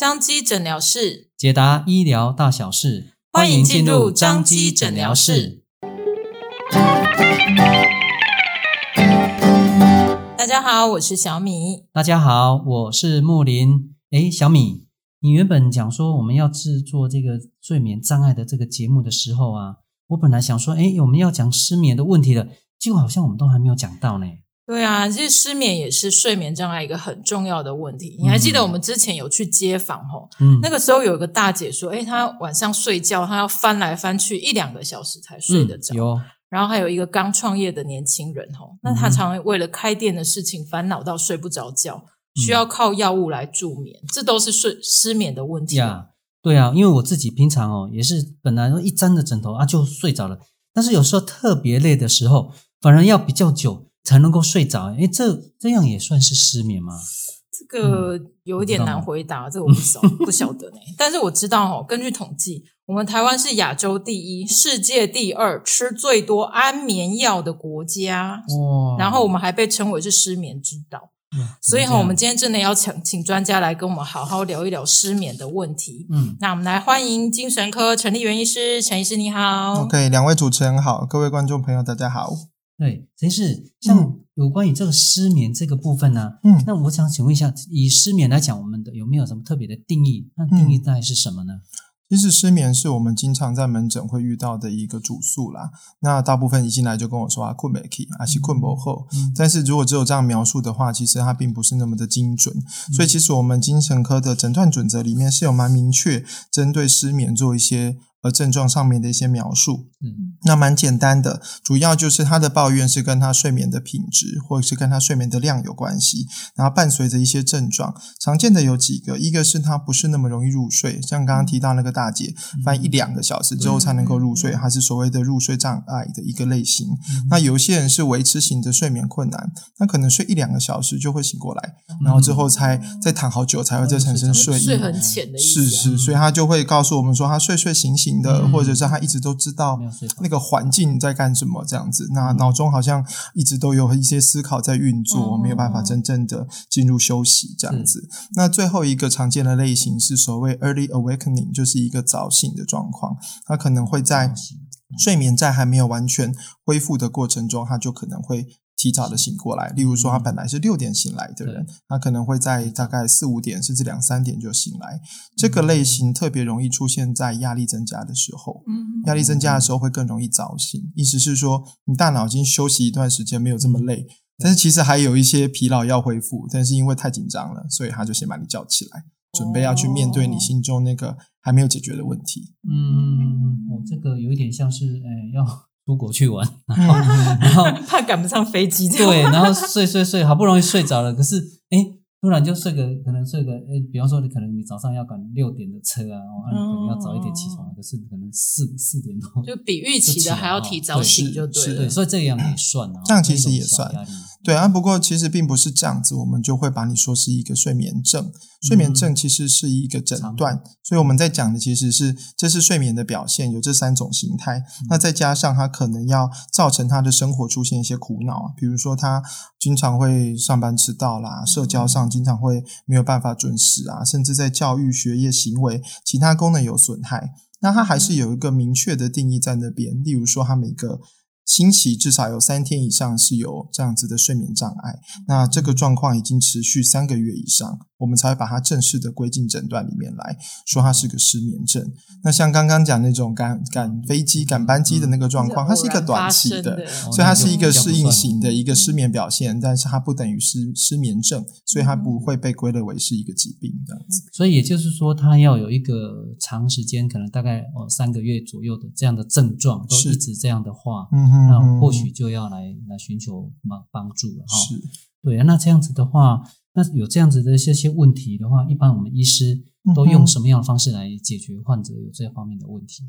彰基诊疗室，解答医疗大小事。欢迎进入张基诊疗室。大家好，我是小米。大家好，我是木林。哎，小米，你原本讲说我们要制作这个睡眠障碍的这个节目的时候啊，我本来想说，哎，我们要讲失眠的问题的，结果好像我们都还没有讲到呢。对啊，其实失眠也是睡眠障碍一个很重要的问题。你还记得我们之前有去街访吼？嗯，那个时候有一个大姐说，诶，她晚上睡觉，她要翻来翻去一两个小时才睡得着。嗯，有。然后还有一个刚创业的年轻人吼，那他常常为了开店的事情烦恼到睡不着觉，需要靠药物来助眠，这都是睡失眠的问题。呀，对啊，因为我自己平常哦也是本来一沾着枕头啊就睡着了，但是有时候特别累的时候，反而要比较久。才能够睡着，诶，这这样也算是失眠吗？这个有一点难回答，嗯、这个我不晓 不晓得呢。但是我知道哦，根据统计，我们台湾是亚洲第一、世界第二吃最多安眠药的国家。哇！然后我们还被称为是失眠之岛。嗯、所以哈，我们今天真的要请请专家来跟我们好好聊一聊失眠的问题。嗯，那我们来欢迎精神科陈立元医师，陈医师你好。OK，两位主持人好，各位观众朋友大家好。对，陈医师，像有关于这个失眠这个部分呢，嗯，那我想请问一下，以失眠来讲，我们的有没有什么特别的定义？那定义大概是什么呢？其实失眠是我们经常在门诊会遇到的一个主诉啦。那大部分一进来就跟我说啊，困没起，啊是困不好。但是如果只有这样描述的话，其实它并不是那么的精准。所以其实我们精神科的诊断准则里面是有蛮明确针对失眠做一些。和症状上面的一些描述，嗯，那蛮简单的，主要就是他的抱怨是跟他睡眠的品质，或者是跟他睡眠的量有关系，然后伴随着一些症状，常见的有几个，一个是他不是那么容易入睡，像刚刚提到那个大姐，翻一两个小时之后才能够入睡，还是所谓的入睡障碍的一个类型。那有些人是维持型的睡眠困难，那可能睡一两个小时就会醒过来，然后之后才再躺好久才会再产生睡意，睡很浅的意思，是是，所以他就会告诉我们说，他睡睡醒醒。的，或者是他一直都知道那个环境在干什么这样子，那脑中好像一直都有一些思考在运作，没有办法真正的进入休息这样子。那最后一个常见的类型是所谓 early awakening，就是一个早醒的状况，他可能会在睡眠在还没有完全恢复的过程中，他就可能会。提早的醒过来，例如说他本来是六点醒来的人，他可能会在大概四五点甚至两三点就醒来。这个类型特别容易出现在压力增加的时候，压力增加的时候会更容易早醒。意思是说，你大脑已经休息一段时间，没有这么累，但是其实还有一些疲劳要恢复，但是因为太紧张了，所以他就先把你叫起来，准备要去面对你心中那个还没有解决的问题。嗯，哦，这个有一点像是，哎，要。出国去玩，然后，然后怕赶不上飞机，对，然后睡睡睡，好不容易睡着了，可是，诶突然就睡个，可能睡个，诶比方说你可能你早上要赶六点的车啊，哦，你可能要早一点起床，可是可能四四点多，就比预期的还要提早醒，就对，对，所以这样也算啊，这样其实也算，对啊，不过其实并不是这样子，我们就会把你说是一个睡眠症，睡眠症其实是一个诊断，所以我们在讲的其实是这是睡眠的表现，有这三种形态，那再加上他可能要造成他的生活出现一些苦恼啊，比如说他经常会上班迟到啦，社交上。经常会没有办法准时啊，甚至在教育、学业、行为、其他功能有损害。那它还是有一个明确的定义在那边，例如说，它每个。星期至少有三天以上是有这样子的睡眠障碍，那这个状况已经持续三个月以上，我们才会把它正式的归进诊断里面来说它是个失眠症。那像刚刚讲那种赶赶飞机、赶班机的那个状况，它是一个短期的，的所以它是一个适应型的一个失眠表现，但是它不等于失失眠症，所以它不会被归类为是一个疾病这样子。所以也就是说，它要有一个长时间，可能大概哦三个月左右的这样的症状，都一直这样的话，嗯哼。那或许就要来来寻求帮帮助了哈。是，对啊。那这样子的话，那有这样子的这些些问题的话，一般我们医师都用什么样的方式来解决患者有这方面的问题？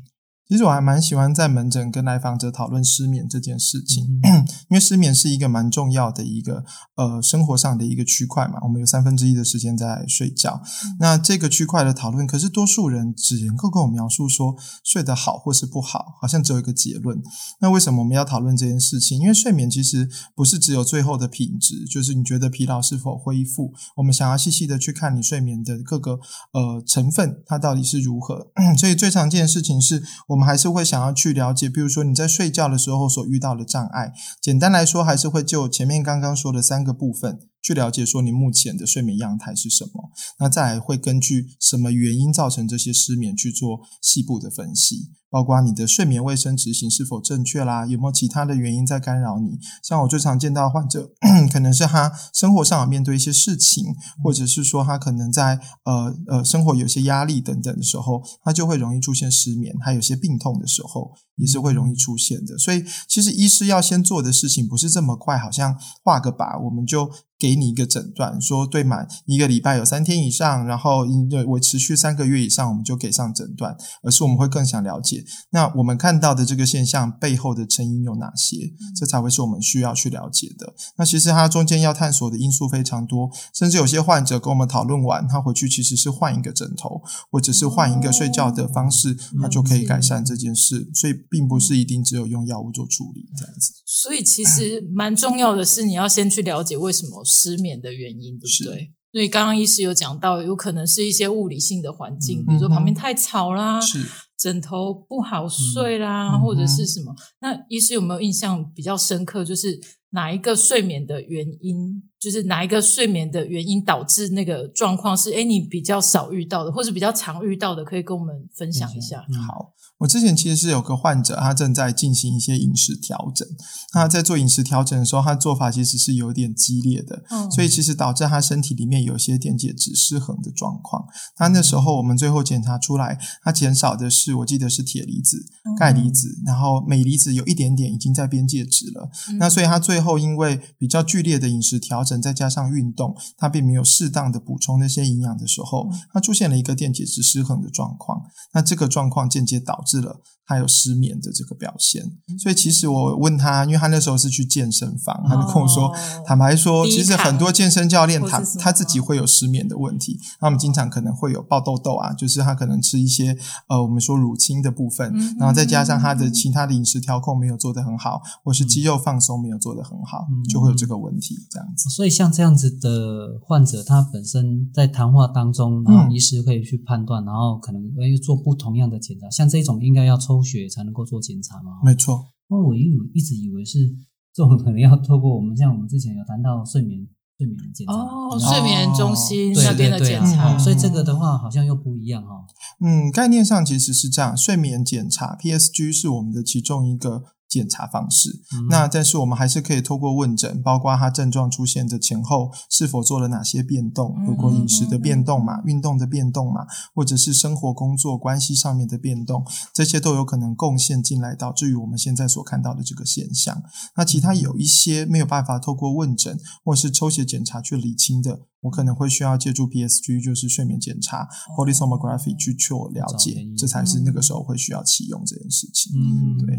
其实我还蛮喜欢在门诊跟来访者讨论失眠这件事情，嗯、因为失眠是一个蛮重要的一个呃生活上的一个区块嘛。我们有三分之一的时间在睡觉，嗯、那这个区块的讨论，可是多数人只能够跟我描述说睡得好或是不好，好像只有一个结论。那为什么我们要讨论这件事情？因为睡眠其实不是只有最后的品质，就是你觉得疲劳是否恢复，我们想要细细的去看你睡眠的各个呃成分，它到底是如何。所以最常见的事情是我们。还是会想要去了解，比如说你在睡觉的时候所遇到的障碍。简单来说，还是会就前面刚刚说的三个部分去了解，说你目前的睡眠样态是什么。那再来会根据什么原因造成这些失眠去做细部的分析。包括你的睡眠卫生执行是否正确啦，有没有其他的原因在干扰你？像我最常见到患者，可能是他生活上面对一些事情，或者是说他可能在呃呃生活有些压力等等的时候，他就会容易出现失眠。还有些病痛的时候，也是会容易出现的。所以，其实医师要先做的事情不是这么快，好像画个靶，我们就。给你一个诊断，说对满一个礼拜有三天以上，然后维持续三个月以上，我们就给上诊断。而是我们会更想了解，那我们看到的这个现象背后的成因有哪些，这才会是我们需要去了解的。那其实它中间要探索的因素非常多，甚至有些患者跟我们讨论完，他回去其实是换一个枕头，或者是换一个睡觉的方式，他就可以改善这件事。所以并不是一定只有用药物做处理这样子。所以其实蛮重要的是，你要先去了解为什么。失眠的原因，对不对？所以刚刚医师有讲到，有可能是一些物理性的环境，比如说旁边太吵啦，是枕头不好睡啦，或者是什么。那医师有没有印象比较深刻？就是哪一个睡眠的原因，就是哪一个睡眠的原因导致那个状况是，诶，你比较少遇到的，或是比较常遇到的，可以跟我们分享一下。好。我之前其实是有个患者，他正在进行一些饮食调整。他在做饮食调整的时候，他做法其实是有点激烈的，嗯、所以其实导致他身体里面有些电解质失衡的状况。那那时候我们最后检查出来，他减少的是我记得是铁离子、钙离子，然后镁离子有一点点已经在边界值了。嗯、那所以他最后因为比较剧烈的饮食调整，再加上运动，他并没有适当的补充那些营养的时候，他出现了一个电解质失衡的状况。那这个状况间接导致了。他有失眠的这个表现，所以其实我问他，因为他那时候是去健身房，他就跟我说，哦、坦白说，其实很多健身教练他他自己会有失眠的问题，他们经常可能会有爆痘痘啊，就是他可能吃一些呃我们说乳清的部分，嗯、然后再加上他的其他的饮食调控没有做得很好，或是肌肉放松没有做得很好，嗯、就会有这个问题这样子。所以像这样子的患者，他本身在谈话当中，然后医师可以去判断，嗯、然后可能要做不同样的检查，像这种应该要抽血才能够做检查吗？没错。那我一一直以为是这种可能要透过我们像我们之前有谈到睡眠睡眠检查哦，睡眠中心那边的检查，所以这个的话好像又不一样哦。嗯，概念上其实是这样，睡眠检查 PSG 是我们的其中一个。检查方式，嗯、那但是我们还是可以透过问诊，包括他症状出现的前后是否做了哪些变动，如果饮食的变动嘛，运动的变动嘛，或者是生活工作关系上面的变动，这些都有可能贡献进来，导致于我们现在所看到的这个现象。那其他有一些没有办法透过问诊或是抽血检查去理清的，我可能会需要借助 PSG，就是睡眠检查 （polysomnography） 去做了解，这才是那个时候会需要启用这件事情。嗯，对。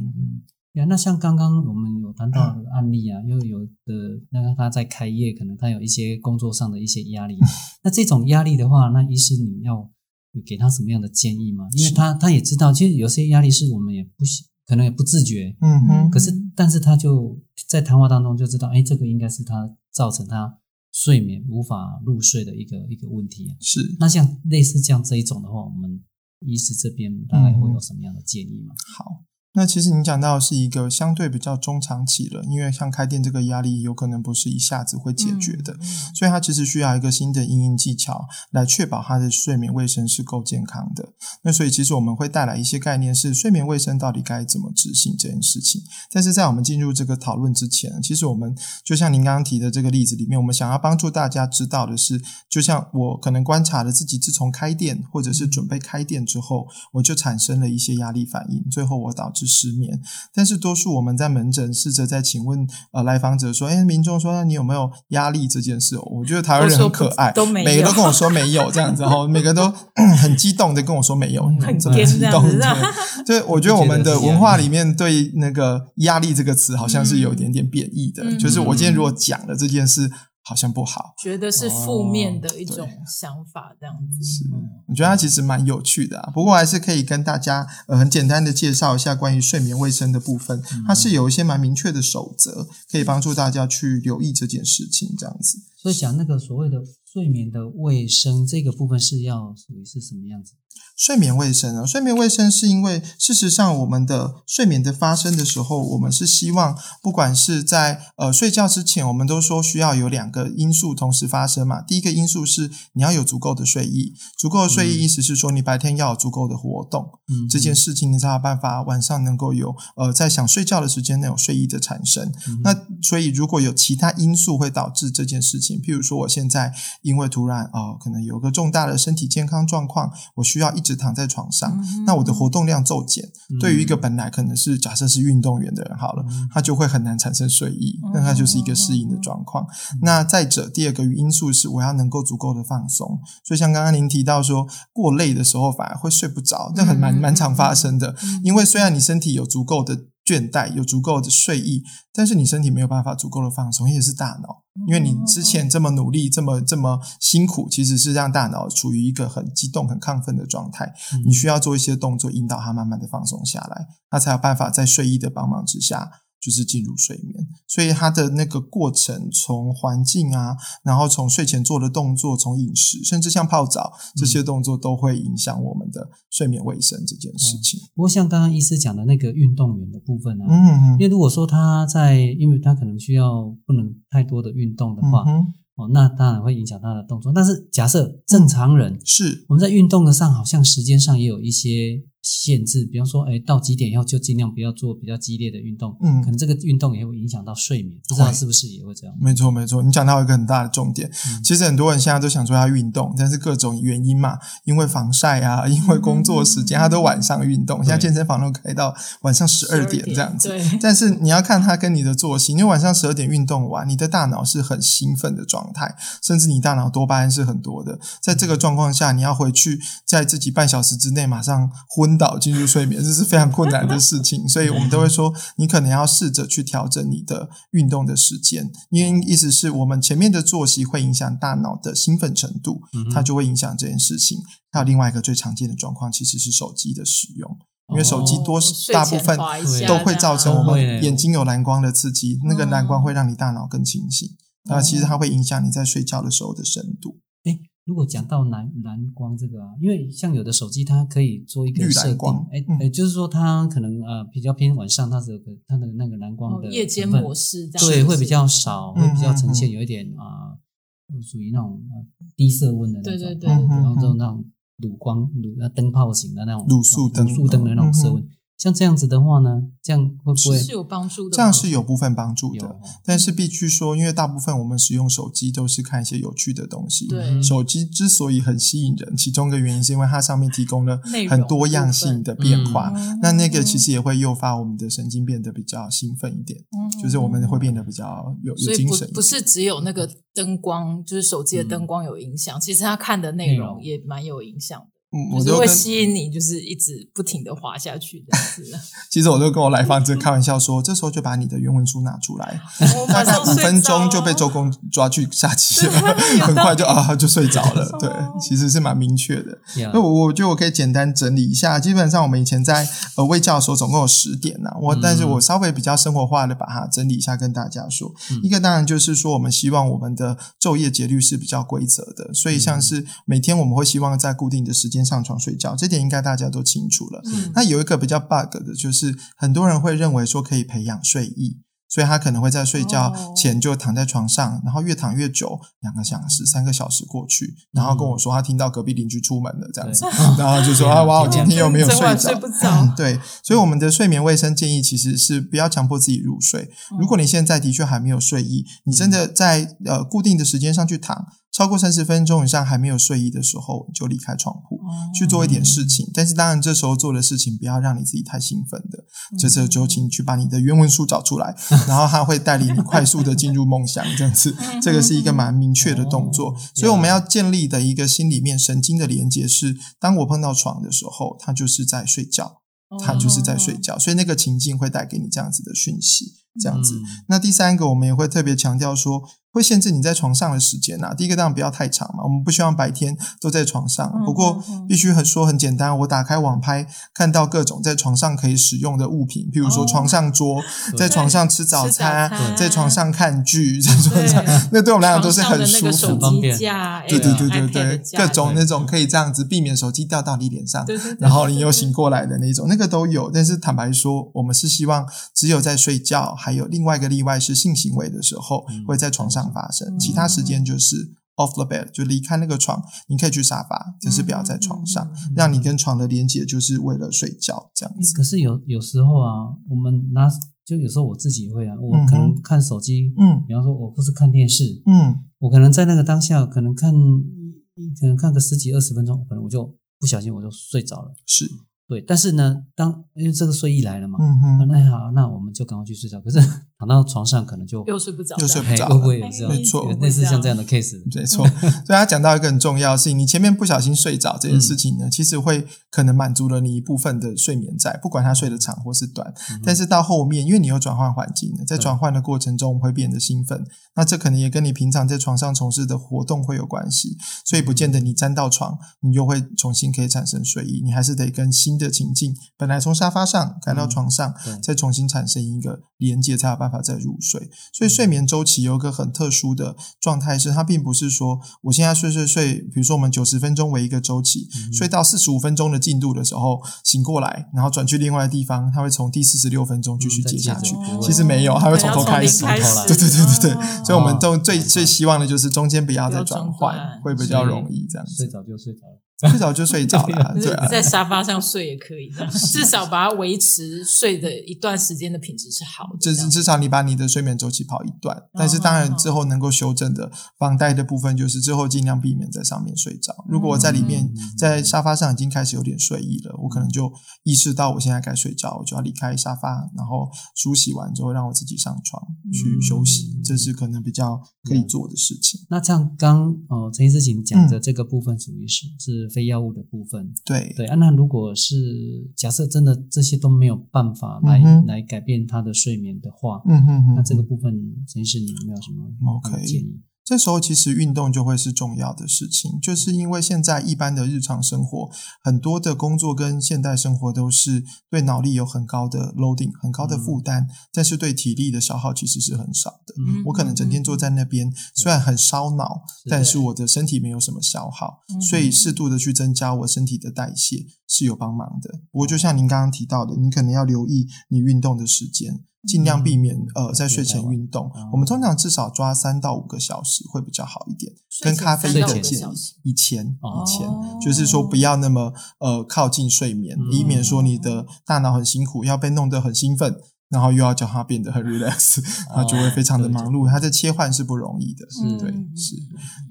呀，那像刚刚我们有谈到的案例啊，又有的那个他在开业，可能他有一些工作上的一些压力。那这种压力的话，那医师你要给他什么样的建议吗？因为他他也知道，其实有些压力是我们也不可能也不自觉，嗯哼。可是，但是他就在谈话当中就知道，哎，这个应该是他造成他睡眠无法入睡的一个一个问题啊。是。那像类似这样这一种的话，我们医师这边大概会有什么样的建议吗？好。那其实你讲到的是一个相对比较中长期了，因为像开店这个压力有可能不是一下子会解决的，嗯、所以它其实需要一个新的应用技巧来确保他的睡眠卫生是够健康的。那所以其实我们会带来一些概念，是睡眠卫生到底该怎么执行这件事情。但是在我们进入这个讨论之前，其实我们就像您刚刚提的这个例子里面，我们想要帮助大家知道的是，就像我可能观察了自己，自从开店或者是准备开店之后，我就产生了一些压力反应，最后我导致。致失眠。但是多数我们在门诊试着在请问呃来访者说，哎，民众说那你有没有压力这件事？我觉得台湾人很可爱，都没有，每个都跟我说没有这样子，然后每个都 很激动的跟我说没有，很这么激动。对，对，我觉得我们的文化里面对那个压力这个词好像是有一点点贬义的，嗯、就是我今天如果讲了这件事。好像不好，觉得是负面的一种想法，这样子。哦、是，我觉得它其实蛮有趣的啊。不过还是可以跟大家呃很简单的介绍一下关于睡眠卫生的部分。它是有一些蛮明确的守则，可以帮助大家去留意这件事情，这样子。所以讲那个所谓的睡眠的卫生这个部分是要属于是什么样子？睡眠卫生啊，睡眠卫生是因为事实上，我们的睡眠的发生的时候，我们是希望，不管是在呃睡觉之前，我们都说需要有两个因素同时发生嘛。第一个因素是你要有足够的睡意，足够的睡意意思是说你白天要有足够的活动，嗯，这件事情你才有办法晚上能够有呃在想睡觉的时间内有睡意的产生。嗯、那所以如果有其他因素会导致这件事情，譬如说我现在因为突然啊、呃、可能有个重大的身体健康状况，我需要一。直躺在床上，嗯、那我的活动量骤减，嗯、对于一个本来可能是假设是运动员的人好了，嗯、他就会很难产生睡意，那他就是一个适应的状况。嗯、那再者，第二个因素是我要能够足够的放松，所以像刚刚您提到说过累的时候反而会睡不着，这很蛮蛮常发生的，因为虽然你身体有足够的。倦怠，有足够的睡意，但是你身体没有办法足够的放松，也是大脑，因为你之前这么努力，这么这么辛苦，其实是让大脑处于一个很激动、很亢奋的状态。你需要做一些动作，引导它慢慢的放松下来，它才有办法在睡意的帮忙之下。就是进入睡眠，所以它的那个过程，从环境啊，然后从睡前做的动作，从饮食，甚至像泡澡这些动作，都会影响我们的睡眠卫生这件事情。嗯、不过，像刚刚医师讲的那个运动员的部分啊，嗯嗯，因为如果说他在，因为他可能需要不能太多的运动的话，嗯哦，那当然会影响他的动作。但是假设正常人、嗯、是我们在运动的上，好像时间上也有一些。限制，比方说，哎，到几点以后就尽量不要做比较激烈的运动，嗯，可能这个运动也会影响到睡眠，不知道是不是也会这样？没错，没错，你讲到一个很大的重点。嗯、其实很多人现在都想说要运动，但是各种原因嘛，因为防晒啊，因为工作时间，他都晚上运动。嗯、现在健身房都开到晚上十二点这样子，对。但是你要看他跟你的作息，因为晚上十二点运动完，你的大脑是很兴奋的状态，甚至你大脑多巴胺是很多的。在这个状况下，你要回去在自己半小时之内马上昏。导进入睡眠，这是非常困难的事情，所以我们都会说，你可能要试着去调整你的运动的时间，因为意思是我们前面的作息会影响大脑的兴奋程度，它就会影响这件事情。还有另外一个最常见的状况，其实是手机的使用，因为手机多大部分都会造成我们眼睛有蓝光的刺激，那个蓝光会让你大脑更清醒，那其实它会影响你在睡觉的时候的深度。如果讲到蓝蓝光这个啊，因为像有的手机它可以做一个设定，哎哎，就是说它可能呃比较偏晚上，它的它的那个蓝光的夜间模式，对，会比较少，会比较呈现有一点啊，属于那种呃低色温的那种，对对对，然后这种那种卤光卤那灯泡型的那种卤素灯，卤素灯的那种色温。像这样子的话呢，这样会不会是有帮助的？这样是有部分帮助的，但是必须说，因为大部分我们使用手机都是看一些有趣的东西。对，手机之所以很吸引人，其中一个原因是因为它上面提供了很多样性的变化。那那个其实也会诱发我们的神经变得比较兴奋一点，就是我们会变得比较有有精神。不是只有那个灯光，就是手机的灯光有影响，其实他看的内容也蛮有影响。我就会吸引你，就是一直不停的滑下去这样子。其实我就跟我来访者开玩笑说，这时候就把你的原文书拿出来，大概五分钟就被周公抓去下棋了，很快就啊就睡着了。对，其实是蛮明确的。那我我觉得我可以简单整理一下，基本上我们以前在呃卫教的时候总共有十点呐，我但是我稍微比较生活化的把它整理一下跟大家说。一个当然就是说，我们希望我们的昼夜节律是比较规则的，所以像是每天我们会希望在固定的时间。上床睡觉，这点应该大家都清楚了。嗯，那有一个比较 bug 的，就是很多人会认为说可以培养睡意。所以他可能会在睡觉前就躺在床上，然后越躺越久，两个小时、三个小时过去，然后跟我说他听到隔壁邻居出门了这样子，然后就说啊 哇，我今天又没有睡着，睡不着。对，所以我们的睡眠卫生建议其实是不要强迫自己入睡。如果你现在的确还没有睡意，你真的在呃固定的时间上去躺，超过三十分钟以上还没有睡意的时候，就离开床铺、嗯、去做一点事情。但是当然，这时候做的事情不要让你自己太兴奋的。嗯、这时候就请你去把你的原文书找出来，嗯、然后它会带领你快速的进入梦乡，这样子。这个是一个蛮明确的动作。所以我们要建立的一个心里面神经的连接是：当我碰到床的时候，它就是在睡觉，它就是在睡觉。所以那个情境会带给你这样子的讯息，这样子。那第三个，我们也会特别强调说。会限制你在床上的时间呐、啊。第一个当然不要太长嘛，我们不希望白天都在床上。不过必须很说很简单，我打开网拍看到各种在床上可以使用的物品，譬如说床上桌，在床上吃早餐，在床上看剧，在床上，那对我们来讲都是很舒服、方便。对对对对对，各种那种可以这样子避免手机掉到你脸上，然后你又醒过来的那种，那个都有。但是坦白说，我们是希望只有在睡觉，还有另外一个例外是性行为的时候会在床上。发生，其他时间就是 off the bed，就离开那个床，你可以去沙发，就是不要在床上，让你跟床的连接就是为了睡觉这样子。可是有有时候啊，我们拿就有时候我自己会啊，我可能看手机，嗯，比方说我不是看电视，嗯，我可能在那个当下可能看，可能看个十几二十分钟，可能我就不小心我就睡着了，是。对，但是呢，当因为这个睡意来了嘛，嗯哼，那好，那我们就赶快去睡觉。可是躺到床上，可能就又睡不着，又睡不着，会不会有这样？没错，类似像这样的 case，没错。所以他讲到一个很重要的事情，你前面不小心睡着这件事情呢，其实会可能满足了你一部分的睡眠债，不管他睡得长或是短。但是到后面，因为你有转换环境，在转换的过程中会变得兴奋，那这可能也跟你平常在床上从事的活动会有关系。所以不见得你沾到床，你就会重新可以产生睡意，你还是得跟新的情境。本来从沙发上改到床上，嗯、再重新产生一个连接，才有办法再入睡。所以睡眠周期有一个很特殊的状态，是它并不是说我现在睡睡睡，比如说我们九十分钟为一个周期，嗯、睡到四十五分钟的进度的时候醒过来，然后转去另外的地方，它会从第四十六分钟继续接下去。嗯、其实没有，它会从头开始。对对对对对，哦、所以我们都最最希望的就是中间不要再转换，会比较容易这样子。睡着就睡着了。睡着就睡着了，对啊，在沙发上睡也可以，至少把它维持睡的一段时间的品质是好的。就是至少你把你的睡眠周期跑一段，但是当然之后能够修正的房贷的部分，就是之后尽量避免在上面睡着。如果我在里面在沙发上已经开始有点睡意了，我可能就意识到我现在该睡觉，我就要离开沙发，然后梳洗完之后让我自己上床去休息，这是可能比较可以做的事情。那像刚哦陈医师请讲的这个部分属于是是。非药物的部分，对对啊，那如果是假设真的这些都没有办法来、嗯、来改变他的睡眠的话，嗯哼哼，那这个部分陈医师你有没有什么建议？Okay. 这时候其实运动就会是重要的事情，就是因为现在一般的日常生活，很多的工作跟现代生活都是对脑力有很高的 loading，很高的负担，嗯、但是对体力的消耗其实是很少的。嗯、我可能整天坐在那边，嗯、虽然很烧脑，但是我的身体没有什么消耗，嗯、所以适度的去增加我身体的代谢是有帮忙的。不过就像您刚刚提到的，你可能要留意你运动的时间。尽量避免呃在睡前运动，我们通常至少抓三到五个小时会比较好一点。跟咖啡因的建议，以前以前就是说不要那么呃靠近睡眠，以免说你的大脑很辛苦，要被弄得很兴奋。然后又要叫他变得很 relax，他就会非常的忙碌。他的切换是不容易的，是对，是。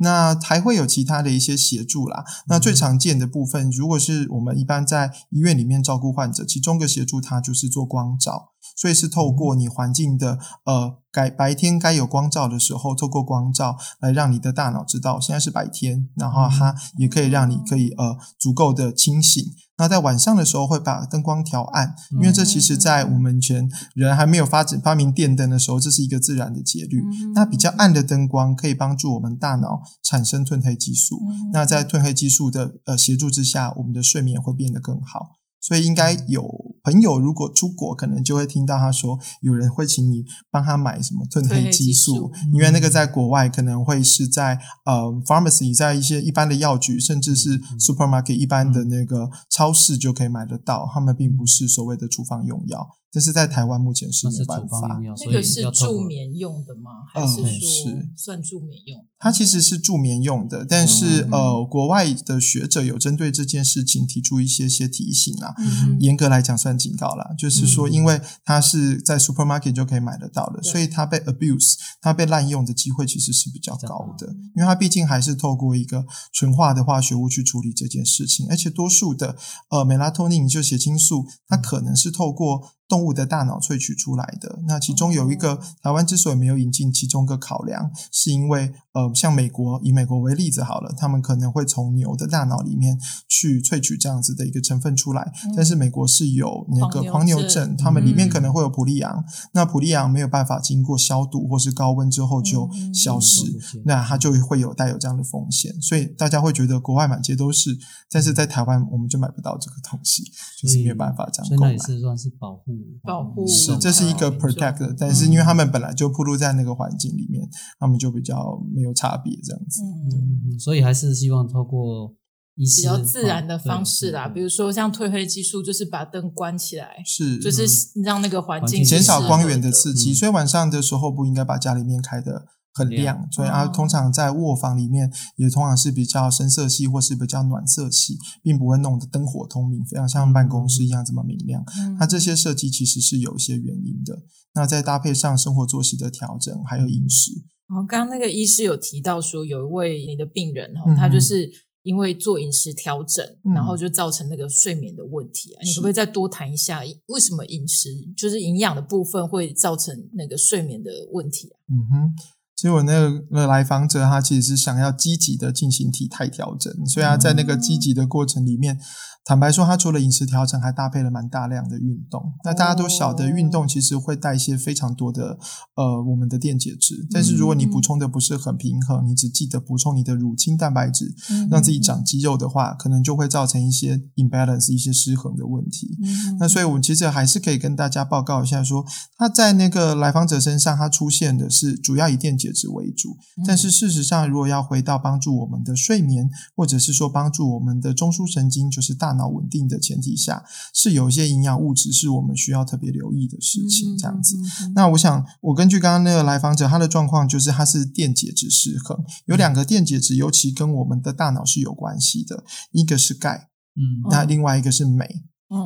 那还会有其他的一些协助啦。那最常见的部分，如果是我们一般在医院里面照顾患者，其中一个协助他就是做光照，所以是透过你环境的呃该白天该有光照的时候，透过光照来让你的大脑知道现在是白天，然后它也可以让你可以呃足够的清醒。那在晚上的时候会把灯光调暗，因为这其实，在我们以前人还没有发展发明电灯的时候，这是一个自然的节律。那比较暗的灯光可以帮助我们大脑产生褪黑激素。那在褪黑激素的呃协助之下，我们的睡眠会变得更好。所以应该有。朋友如果出国，可能就会听到他说，有人会请你帮他买什么褪黑激素，因为那个在国外可能会是在呃 pharmacy，在一些一般的药局，甚至是 supermarket 一般的那个超市就可以买得到，他们并不是所谓的处方用药。这是在台湾目前是没有办法。那个是助眠用的吗？还是说算助眠用？它其实是助眠用的，但是呃，国外的学者有针对这件事情提出一些些提醒啊。严格来讲算警告啦，就是说，因为它是在 supermarket 就可以买得到的，所以它被 abuse，它被滥用的机会其实是比较高的，因为它毕竟还是透过一个纯化的化学物去处理这件事情，而且多数的呃 melatonin 就血清素，它可能是透过。动物的大脑萃取出来的，那其中有一个台湾之所以没有引进，其中一个考量是因为，呃，像美国以美国为例子好了，他们可能会从牛的大脑里面去萃取这样子的一个成分出来，但是美国是有那个狂牛症，他们里面可能会有普利昂，那普利昂没有办法经过消毒或是高温之后就消失，那它就会有带有这样的风险，所以大家会觉得国外满街都是，但是在台湾我们就买不到这个东西，就是没有办法这样购买，是算是保护。保护是，这是一个 protect，但是因为他们本来就暴露在那个环境里面，他们就比较没有差别这样子。对，所以还是希望透过比较自然的方式啦，比如说像褪黑激素，就是把灯关起来，是，就是让那个环境减少光源的刺激，所以晚上的时候不应该把家里面开的。很亮，所以啊，通常在卧房里面也通常是比较深色系或是比较暖色系，并不会弄得灯火通明，非常像办公室一样这么明亮。那这些设计其实是有一些原因的。那再搭配上生活作息的调整，还有饮食。然后刚刚那个医师有提到说，有一位你的病人哦，他就是因为做饮食调整，然后就造成那个睡眠的问题啊。你可不可以再多谈一下，为什么饮食就是营养的部分会造成那个睡眠的问题啊？嗯哼。其实我那个来访者，他其实是想要积极的进行体态调整，所以他在那个积极的过程里面。坦白说，他除了饮食调整，还搭配了蛮大量的运动。那大家都晓得，运动其实会代谢非常多的呃我们的电解质。但是如果你补充的不是很平衡，你只记得补充你的乳清蛋白质，让自己长肌肉的话，可能就会造成一些 imbalance、一些失衡的问题。那所以我们其实还是可以跟大家报告一下说，说他在那个来访者身上，他出现的是主要以电解质为主。但是事实上，如果要回到帮助我们的睡眠，或者是说帮助我们的中枢神经，就是大。脑稳定的前提下，是有一些营养物质是我们需要特别留意的事情。这样子，那我想，我根据刚刚那个来访者他的状况，就是他是电解质失衡，有两个电解质尤其跟我们的大脑是有关系的，一个是钙，嗯，那另外一个是镁。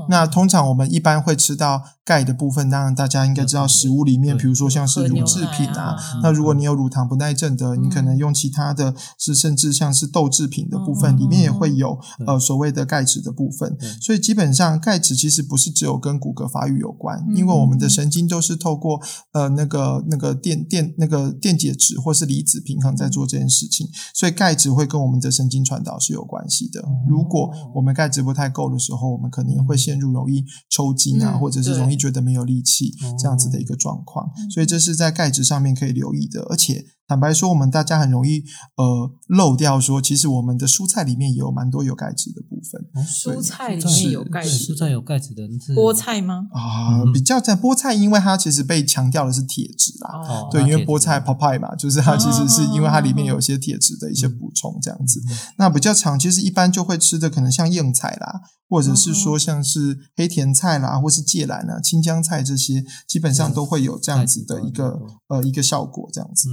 那通常我们一般会吃到钙的部分，当然大家应该知道，食物里面，比如说像是乳制品啊。那如果你有乳糖不耐症的，你可能用其他的是，甚至像是豆制品的部分，里面也会有呃所谓的钙质的部分。所以基本上钙质其实不是只有跟骨骼发育有关，因为我们的神经都是透过呃那个那个电电那个电解质或是离子平衡在做这件事情，所以钙质会跟我们的神经传导是有关系的。如果我们钙质不太够的时候，我们可能也会。陷入容易抽筋啊，或者是容易觉得没有力气这样子的一个状况，所以这是在钙质上面可以留意的，而且。坦白说，我们大家很容易呃漏掉说，其实我们的蔬菜里面也有蛮多有钙质的部分。蔬菜里面有钙质，蔬菜有钙质的是菠菜吗？啊，比较在菠菜，因为它其实被强调的是铁质啦。对，因为菠菜 papai 嘛，就是它其实是因为它里面有一些铁质的一些补充这样子。那比较常，其实一般就会吃的可能像硬菜啦，或者是说像是黑甜菜啦，或是芥蓝啊、青江菜这些，基本上都会有这样子的一个呃一个效果这样子。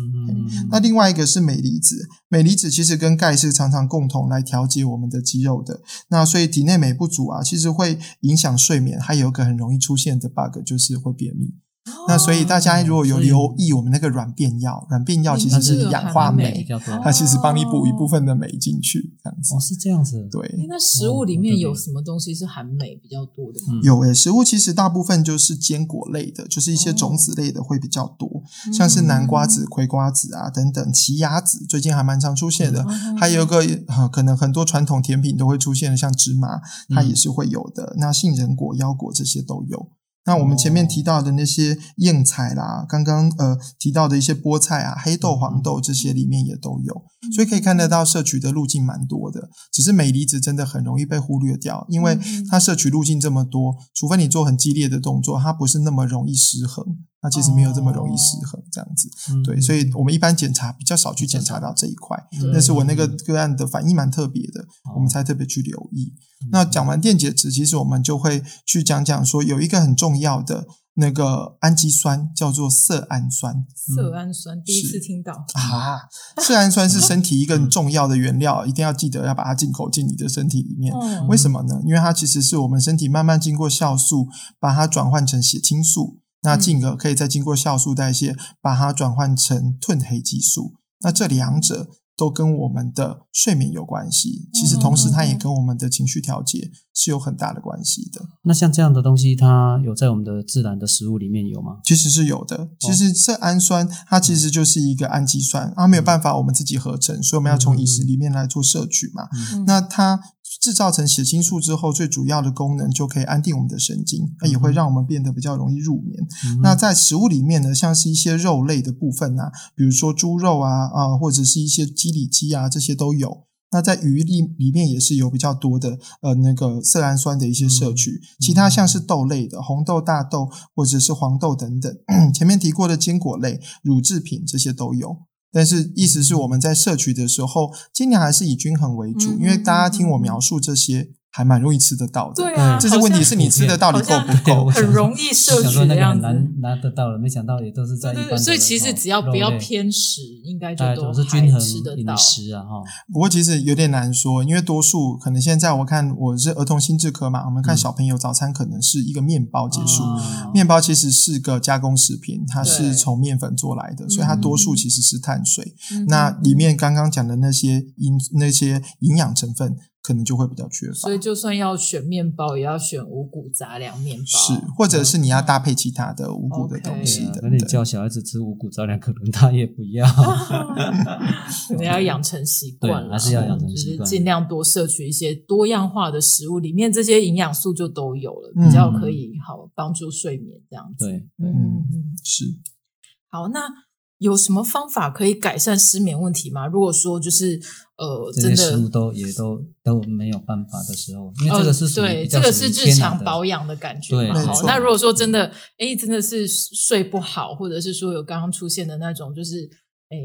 那另外一个是镁离子，镁离子其实跟钙是常常共同来调节我们的肌肉的。那所以体内镁不足啊，其实会影响睡眠，还有一个很容易出现的 bug 就是会便秘。那所以大家如果有留意我们那个软便药，软便药其实是氧化镁，它其实帮你补一部分的镁进去，这样子。哦，是这样子。对。那食物里面有什么东西是含镁比较多的吗？有诶，食物其实大部分就是坚果类的，就是一些种子类的会比较多，像是南瓜子、葵瓜子啊等等，奇亚籽最近还蛮常出现的。还有一个可能很多传统甜品都会出现的，像芝麻，它也是会有的。那杏仁果、腰果这些都有。那我们前面提到的那些硬菜啦，刚刚呃提到的一些菠菜啊、黑豆、黄豆这些里面也都有，所以可以看得到摄取的路径蛮多的。只是镁离子真的很容易被忽略掉，因为它摄取路径这么多，除非你做很激烈的动作，它不是那么容易失衡。它其实没有这么容易失衡，这样子，对，所以我们一般检查比较少去检查到这一块。但是我那个个案的反应蛮特别的，我们才特别去留意。那讲完电解质，其实我们就会去讲讲说，有一个很重要的那个氨基酸叫做色氨酸。色氨酸第一次听到啊，色氨酸是身体一个很重要的原料，一定要记得要把它进口进你的身体里面。嗯、为什么呢？因为它其实是我们身体慢慢经过酵素把它转换成血清素，那进而可以再经过酵素代谢把它转换成褪黑激素。那这两者。都跟我们的睡眠有关系，其实同时它也跟我们的情绪调节是有很大的关系的。那像这样的东西，它有在我们的自然的食物里面有吗？其实是有的。其实色氨酸它其实就是一个氨基酸，它没有办法我们自己合成，所以我们要从饮食里面来做摄取嘛。那它。制造成血清素之后，最主要的功能就可以安定我们的神经，那也会让我们变得比较容易入眠。嗯、那在食物里面呢，像是一些肉类的部分啊，比如说猪肉啊啊，或者是一些鸡里脊啊，这些都有。那在鱼里里面也是有比较多的呃那个色氨酸的一些摄取。嗯、其他像是豆类的红豆、大豆或者是黄豆等等，前面提过的坚果类、乳制品这些都有。但是，意思是我们在摄取的时候，尽量还是以均衡为主，因为大家听我描述这些。还蛮容易吃得到的，对啊。这是问题是你吃得到，你够不够？很容易摄取的样子。难拿得到了，没想到也都是在一般的。所以其实只要不要偏食，应该就都是均衡吃得到。饮食啊，哈。不过其实有点难说，因为多数可能现在我看我是儿童心智科嘛，我们看小朋友早餐可能是一个面包结束。面包其实是个加工食品，它是从面粉做来的，所以它多数其实是碳水。那里面刚刚讲的那些营那些营养成分。可能就会比较缺乏，所以就算要选面包，也要选五谷杂粮面包，是，或者是你要搭配其他的五谷的东西的。那你叫小孩子吃五谷杂粮，可能他也不要 可能要养成习惯，还是要养成习惯，就是尽量多摄取一些多样化的食物，里面这些营养素就都有了，比较可以好帮助睡眠这样子。对，嗯嗯，是。好，那。有什么方法可以改善失眠问题吗？如果说就是呃，真的食物都也都都没有办法的时候，因为这个是对，这个是日常保养的感觉嘛。好，那如果说真的，哎，真的是睡不好，或者是说有刚刚出现的那种，就是哎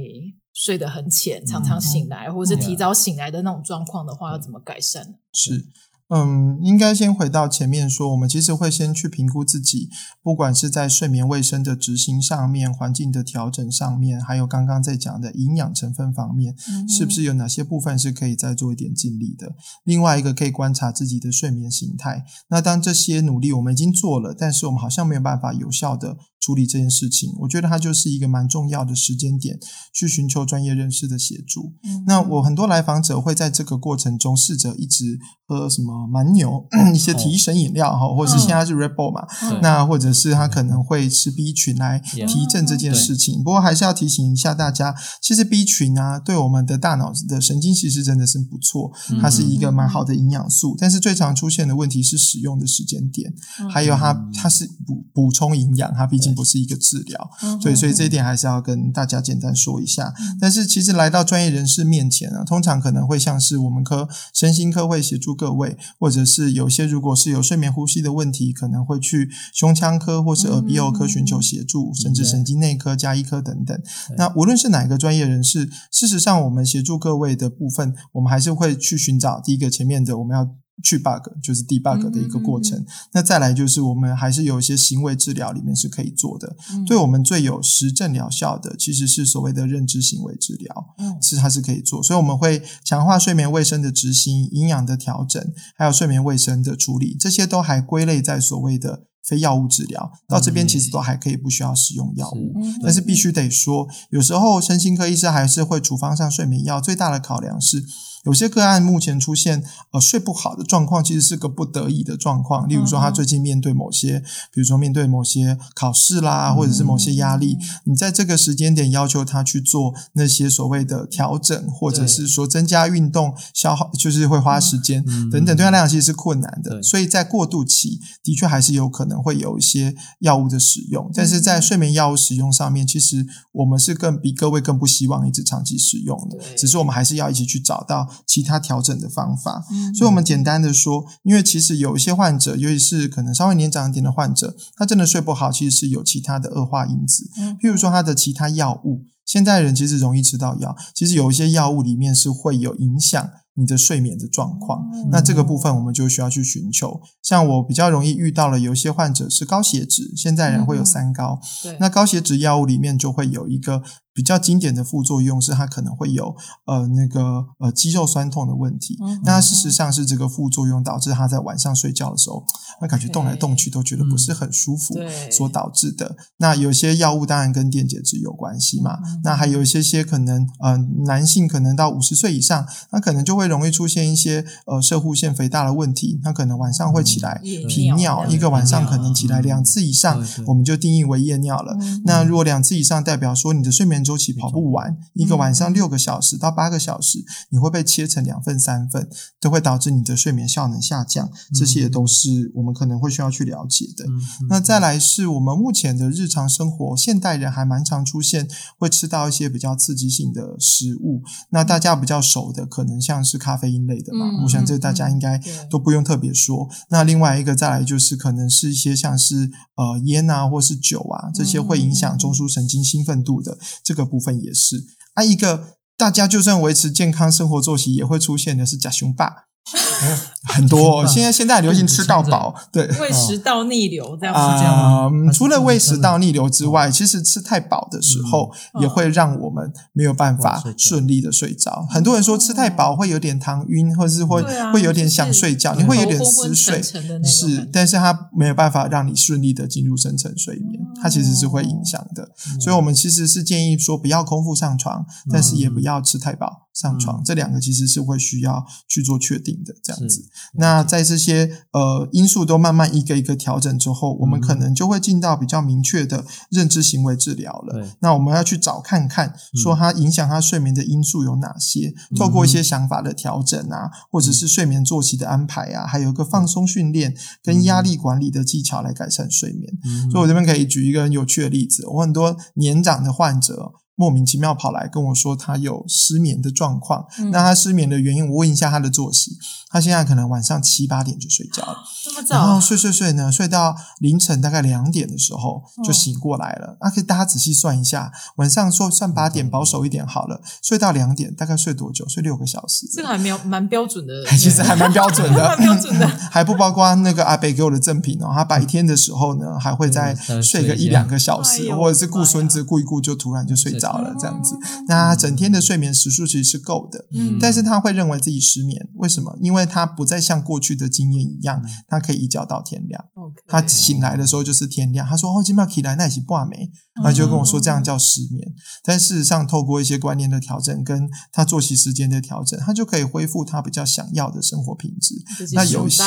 睡得很浅，常常醒来，嗯、或者是提早醒来的那种状况的话，嗯、要怎么改善呢？是。嗯，应该先回到前面说，我们其实会先去评估自己，不管是在睡眠卫生的执行上面、环境的调整上面，还有刚刚在讲的营养成分方面，嗯、是不是有哪些部分是可以再做一点尽力的？另外一个可以观察自己的睡眠形态。那当这些努力我们已经做了，但是我们好像没有办法有效的处理这件事情，我觉得它就是一个蛮重要的时间点，去寻求专业人士的协助。嗯、那我很多来访者会在这个过程中试着一直喝什么。蛮牛 一些提神饮料哈，或者是现在是 Red Bull 嘛，嗯、那或者是他可能会吃 B 群来提振这件事情。嗯、不过还是要提醒一下大家，其实 B 群啊，对我们的大脑的神经其实真的是不错，它是一个蛮好的营养素。但是最常出现的问题是使用的时间点，还有它它是补补充营养，它毕竟不是一个治疗，对，所以这一点还是要跟大家简单说一下。但是其实来到专业人士面前啊，通常可能会像是我们科身心科会协助各位。或者是有些如果是有睡眠呼吸的问题，可能会去胸腔科或是耳鼻喉科寻求协助，嗯、甚至神经内科、加医科等等。那无论是哪一个专业人士，事实上我们协助各位的部分，我们还是会去寻找第一个前面的我们要。去 bug 就是 debug 的一个过程，嗯嗯嗯，那再来就是我们还是有一些行为治疗里面是可以做的。嗯、对我们最有实证疗效的，其实是所谓的认知行为治疗，嗯，是它是可以做。所以我们会强化睡眠卫生的执行、营养的调整，还有睡眠卫生的处理，这些都还归类在所谓的非药物治疗。到这边其实都还可以不需要使用药物，是但是必须得说，有时候身心科医师还是会处方上睡眠药，最大的考量是。有些个案目前出现呃睡不好的状况，其实是个不得已的状况。例如说，他最近面对某些，比如说面对某些考试啦，或者是某些压力，你在这个时间点要求他去做那些所谓的调整，或者是说增加运动消耗，就是会花时间等等，对他来讲其实是困难的。所以在过渡期，的确还是有可能会有一些药物的使用，但是在睡眠药物使用上面，其实我们是更比各位更不希望一直长期使用的，只是我们还是要一起去找到。其他调整的方法，所以我们简单的说，因为其实有一些患者，尤其是可能稍微年长一点的患者，他真的睡不好，其实是有其他的恶化因子，譬如说他的其他药物。现代人其实容易吃到药，其实有一些药物里面是会有影响你的睡眠的状况，嗯、那这个部分我们就需要去寻求。像我比较容易遇到了，有一些患者是高血脂，现代人会有三高，嗯、那高血脂药物里面就会有一个比较经典的副作用，是它可能会有呃那个呃肌肉酸痛的问题。嗯、那事实上是这个副作用导致他在晚上睡觉的时候，那感觉动来动去都觉得不是很舒服，所导致的。嗯、那有些药物当然跟电解质有关系嘛，嗯、那还有一些些可能呃男性可能到五十岁以上，那可能就会。容易出现一些呃射护腺肥大的问题，那可能晚上会起来频尿，一个晚上可能起来两次以上，我们就定义为夜尿了。那如果两次以上，代表说你的睡眠周期跑不完，一个晚上六个小时到八个小时，你会被切成两份三份，都会导致你的睡眠效能下降。这些都是我们可能会需要去了解的。那再来是我们目前的日常生活，现代人还蛮常出现会吃到一些比较刺激性的食物。那大家比较熟的，可能像是。咖啡因类的嘛，嗯、我想这大家应该都不用特别说。嗯、那另外一个再来就是，可能是一些像是呃烟啊，或是酒啊，这些会影响中枢神经兴奋度的、嗯、这个部分也是。啊，一个大家就算维持健康生活作息也会出现的是假胸霸。很多，现在现在流行吃到饱，对，胃食道逆流这样子。啊，除了胃食道逆流之外，其实吃太饱的时候也会让我们没有办法顺利的睡着。很多人说吃太饱会有点糖晕，或者是会会有点想睡觉，你会有点嗜睡，是，但是它没有办法让你顺利的进入深层睡眠，它其实是会影响的。所以我们其实是建议说不要空腹上床，但是也不要吃太饱。上床，这两个其实是会需要去做确定的，这样子。那在这些呃因素都慢慢一个一个调整之后，我们可能就会进到比较明确的认知行为治疗了。那我们要去找看看，说它影响他睡眠的因素有哪些，透过一些想法的调整啊，或者是睡眠作息的安排啊，还有一个放松训练跟压力管理的技巧来改善睡眠。所以我这边可以举一个很有趣的例子，我很多年长的患者。莫名其妙跑来跟我说他有失眠的状况，嗯、那他失眠的原因，我问一下他的作息，他现在可能晚上七八点就睡觉了，这么早，然后睡睡睡呢，睡到凌晨大概两点的时候就醒过来了。那、嗯啊、可以大家仔细算一下，晚上说算八点保守一点好了，睡到两点大概睡多久？睡六个小时，这个还没有蛮标准的，其实还蛮标准的，蛮标准的，还不包括那个阿北给我的赠品哦，他白天的时候呢还会再睡个一两个小时，或者是顾孙子顾一顾就突然就睡着。了，这样子，那整天的睡眠时数其实是够的，嗯，但是他会认为自己失眠，为什么？因为他不再像过去的经验一样，他可以一觉到天亮。他醒来的时候就是天亮。他说：“哦，今晚起来那是挂没。”他就跟我说这样叫失眠。但事实上，透过一些观念的调整，跟他作息时间的调整，他就可以恢复他比较想要的生活品质。那有一些，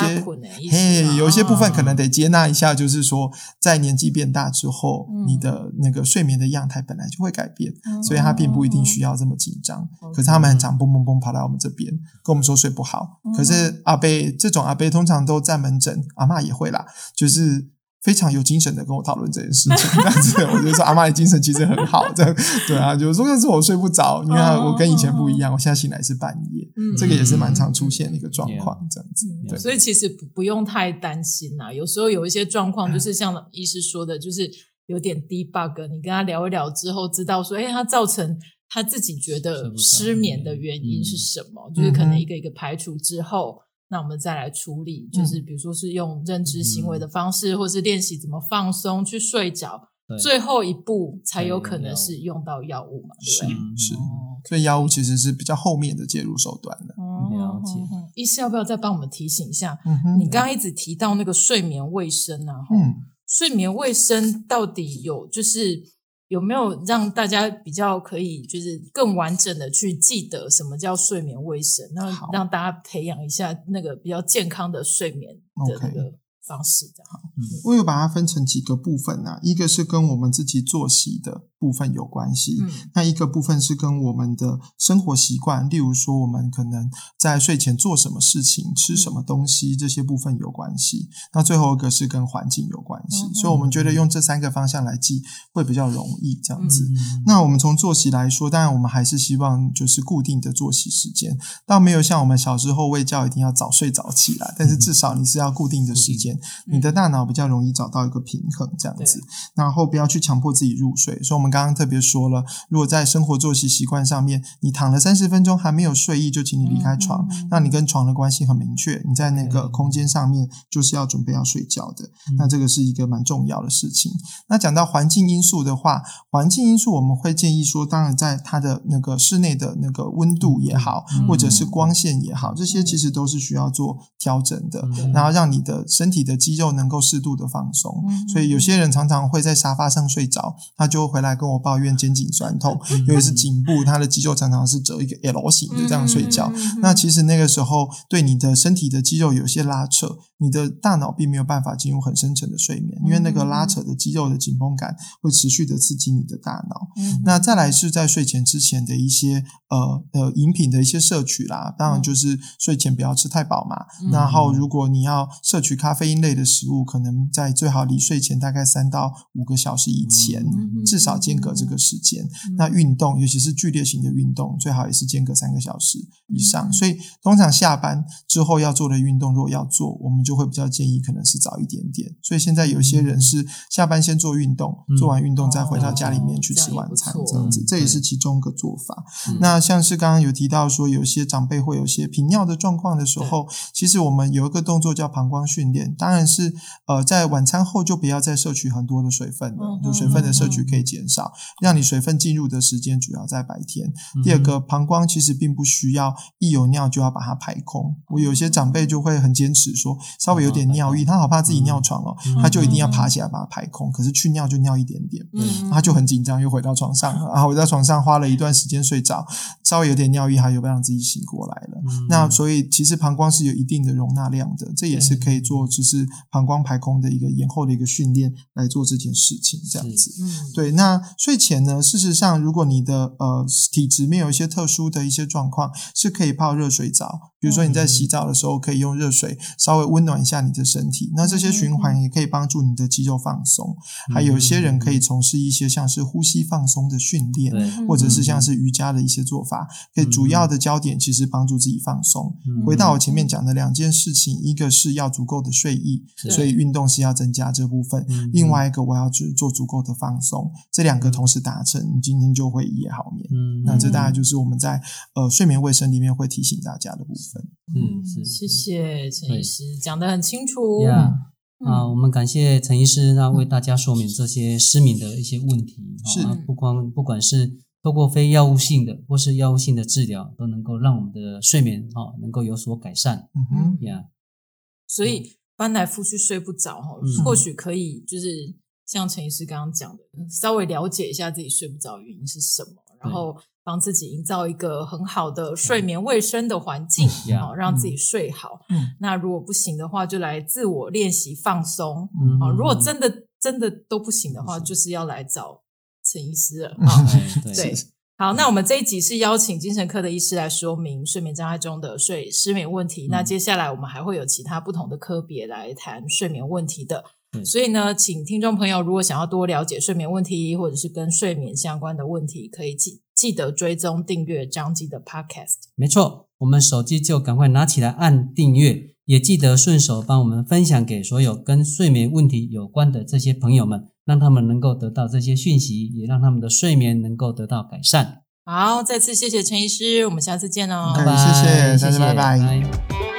嘿，有一些部分可能得接纳一下，就是说，在年纪变大之后，你的那个睡眠的样态本来就会改变。所以他并不一定需要这么紧张，可是他们很常蹦蹦蹦跑来我们这边跟我们说睡不好。可是阿贝这种阿贝通常都在门诊，阿嬷也会啦，就是非常有精神的跟我讨论这件事情。但是我就说阿嬷的精神其实很好，这样对啊，就是说那时候我睡不着，因为我跟以前不一样，我现在醒来是半夜，这个也是蛮常出现的一个状况，这样子。对，所以其实不不用太担心呐，有时候有一些状况就是像医师说的，就是。有点 debug，你跟他聊一聊之后，知道说，哎，他造成他自己觉得失眠的原因是什么？嗯、就是可能一个一个排除之后，嗯、那我们再来处理，就是比如说是用认知行为的方式，嗯、或是练习怎么放松去睡着，最后一步才有可能是用到药物嘛？对不对？是，是，所以药物其实是比较后面的介入手段的。了解。医师要不要再帮我们提醒一下？嗯、你刚刚一直提到那个睡眠卫生啊，嗯。睡眠卫生到底有就是有没有让大家比较可以就是更完整的去记得什么叫睡眠卫生，然后让大家培养一下那个比较健康的睡眠的那个。方式的哈，我有把它分成几个部分啊，一个是跟我们自己作息的部分有关系，嗯、那一个部分是跟我们的生活习惯，例如说我们可能在睡前做什么事情、吃什么东西这些部分有关系。那最后一个是跟环境有关系，嗯、所以我们觉得用这三个方向来记会比较容易这样子。嗯、那我们从作息来说，当然我们还是希望就是固定的作息时间，倒没有像我们小时候喂教一定要早睡早起啦，但是至少你是要固定的时间。你的大脑比较容易找到一个平衡，这样子，然后不要去强迫自己入睡。所以，我们刚刚特别说了，如果在生活作息习惯上面，你躺了三十分钟还没有睡意，就请你离开床。嗯、那你跟床的关系很明确，你在那个空间上面就是要准备要睡觉的。嗯、那这个是一个蛮重要的事情。那讲到环境因素的话，环境因素我们会建议说，当然在它的那个室内的那个温度也好，嗯、或者是光线也好，这些其实都是需要做调整的，嗯、然后让你的身体的肌肉能够适度的放松。嗯、所以有些人常常会在沙发上睡着，他就回来跟我抱怨肩颈酸痛，尤其是颈部，他的肌肉常常是折一个 L 型的这样睡觉。那其实那个时候对你的身体的肌肉有些拉扯，你的大脑并没有办法进入很深层的睡眠，因为那个拉扯的肌肉的紧绷感会持续的刺激你的大脑。那再来是在睡前之前的一些呃呃饮品的一些摄取啦，当然就是睡前不要吃太饱嘛。然后如果你要摄取咖啡因类的食物，可能在最好离睡前大概三到五个小时以前，至少间隔这个时间。那运动，尤其是剧烈型的运动，最好也是间隔三个小时以上。所以通常下班之后要做的运动，如果要做，我们就会比较建议可能是早一点点。所以现在有些人是下班先做运动，做完运动再回到家里面去吃晚餐，这样子，这也是其中一个做法。那像是刚刚有提到说，有些长辈会有些频尿的状况的时候，其实我们有一个动作叫膀胱训练，当然是呃在晚餐后就不要再摄取很多的水分了，就水分的摄取可以减少，让你水分进入的时间主要在白天。第二个，膀胱其实并不需要一有尿就要把它排空。我有些长辈就会很坚持说，稍微有点尿意，他好怕自己尿床哦，他就一定要爬起来把它排空。可是去尿就尿一点点，他就很紧张，又回到床上，然后回到床上花了一段时间睡着，稍微有点尿意，他又让自己醒过来了。那所以其实膀胱是有一定的容纳量的，这也是可以做，就是膀胱排空的一个延后的一个训练来做这件事情，这样子。对，那睡前呢，事实上如果你的呃体质没有一些特殊的一些状况，是可以泡热水澡。比如说你在洗澡的时候，可以用热水稍微温暖一下你的身体，那这些循环也可以帮助你的肌肉放松。还有一些人可以从事一些像是呼吸放松的训练，或者是像是瑜伽的一些做法。可以主要的焦点其实帮助自己放松。回到我前面讲的两件事情，一个是要足够的睡意，所以运动是要增加这部分；另外一个我要做做足够的放松，这两个同时达成，你今天就会一夜好眠。那这大概就是我们在呃睡眠卫生里面会提醒大家的部分。嗯，谢谢陈医师讲得很清楚。啊，我们感谢陈医师，那为大家说明这些失眠的一些问题。是，不光不管是透过非药物性的或是药物性的治疗，都能够让我们的睡眠啊能够有所改善。嗯哼，呀，所以翻来覆去睡不着哈，或许可以就是像陈医师刚刚讲的，稍微了解一下自己睡不着的原因是什么，然后。帮自己营造一个很好的睡眠卫生的环境，好让自己睡好。那如果不行的话，就来自我练习放松。啊，如果真的真的都不行的话，就是要来找陈医师了。啊 对，好，那我们这一集是邀请精神科的医师来说明睡眠障碍中的睡失眠问题。那接下来我们还会有其他不同的科别来谈睡眠问题的。所以呢，请听众朋友如果想要多了解睡眠问题，或者是跟睡眠相关的问题，可以记。记得追踪订阅张基的 Podcast。没错，我们手机就赶快拿起来按订阅，也记得顺手帮我们分享给所有跟睡眠问题有关的这些朋友们，让他们能够得到这些讯息，也让他们的睡眠能够得到改善。好，再次谢谢陈医师，我们下次见哦。拜拜，谢谢，谢谢，拜拜。